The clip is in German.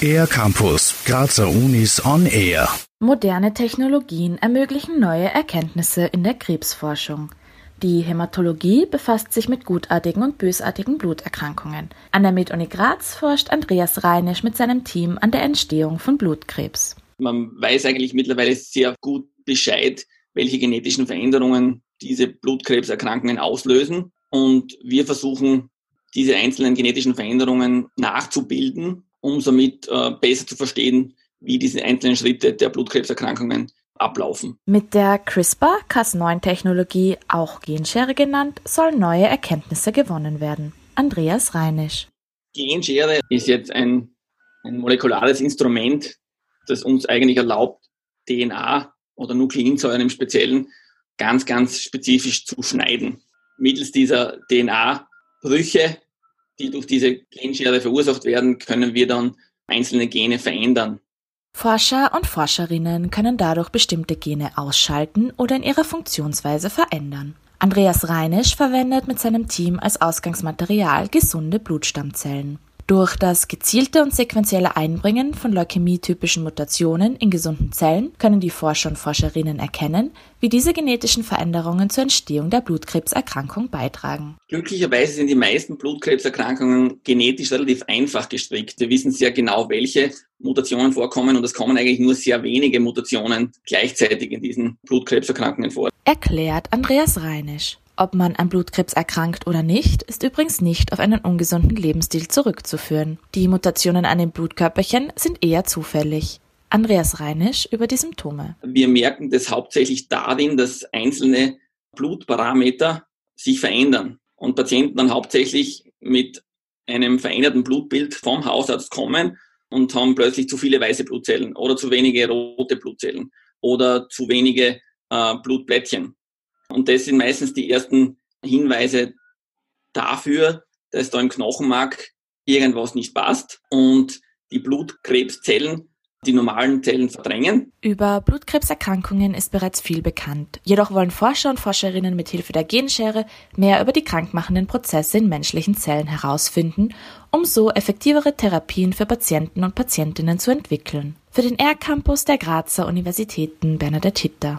Air Campus, Grazer Unis on Air. Moderne Technologien ermöglichen neue Erkenntnisse in der Krebsforschung. Die Hämatologie befasst sich mit gutartigen und bösartigen Bluterkrankungen. An der Med-Uni Graz forscht Andreas Reinisch mit seinem Team an der Entstehung von Blutkrebs. Man weiß eigentlich mittlerweile sehr gut Bescheid, welche genetischen Veränderungen diese Blutkrebserkrankungen auslösen. Und wir versuchen, diese einzelnen genetischen Veränderungen nachzubilden, um somit äh, besser zu verstehen, wie diese einzelnen Schritte der Blutkrebserkrankungen ablaufen. Mit der CRISPR-Cas9-Technologie, auch Genschere genannt, sollen neue Erkenntnisse gewonnen werden. Andreas Reinisch. Genschere ist jetzt ein, ein molekulares Instrument, das uns eigentlich erlaubt, DNA oder Nukleinsäuren im Speziellen ganz, ganz spezifisch zu schneiden. Mittels dieser DNA-Brüche, die durch diese Genschere verursacht werden, können wir dann einzelne Gene verändern. Forscher und Forscherinnen können dadurch bestimmte Gene ausschalten oder in ihrer Funktionsweise verändern. Andreas Reinisch verwendet mit seinem Team als Ausgangsmaterial gesunde Blutstammzellen. Durch das gezielte und sequentielle Einbringen von leukämietypischen Mutationen in gesunden Zellen können die Forscher und Forscherinnen erkennen, wie diese genetischen Veränderungen zur Entstehung der Blutkrebserkrankung beitragen. Glücklicherweise sind die meisten Blutkrebserkrankungen genetisch relativ einfach gestrickt. Wir wissen sehr genau, welche Mutationen vorkommen und es kommen eigentlich nur sehr wenige Mutationen gleichzeitig in diesen Blutkrebserkrankungen vor. Erklärt Andreas Reinisch. Ob man an Blutkrebs erkrankt oder nicht, ist übrigens nicht auf einen ungesunden Lebensstil zurückzuführen. Die Mutationen an den Blutkörperchen sind eher zufällig. Andreas Reinisch über die Symptome. Wir merken das hauptsächlich darin, dass einzelne Blutparameter sich verändern und Patienten dann hauptsächlich mit einem veränderten Blutbild vom Hausarzt kommen und haben plötzlich zu viele weiße Blutzellen oder zu wenige rote Blutzellen oder zu wenige äh, Blutplättchen. Und das sind meistens die ersten Hinweise dafür, dass da im Knochenmark irgendwas nicht passt und die Blutkrebszellen die normalen Zellen verdrängen. Über Blutkrebserkrankungen ist bereits viel bekannt. Jedoch wollen Forscher und Forscherinnen mit Hilfe der Genschere mehr über die krankmachenden Prozesse in menschlichen Zellen herausfinden, um so effektivere Therapien für Patienten und Patientinnen zu entwickeln. Für den R-Campus der Grazer Universitäten Bernadette Hitter.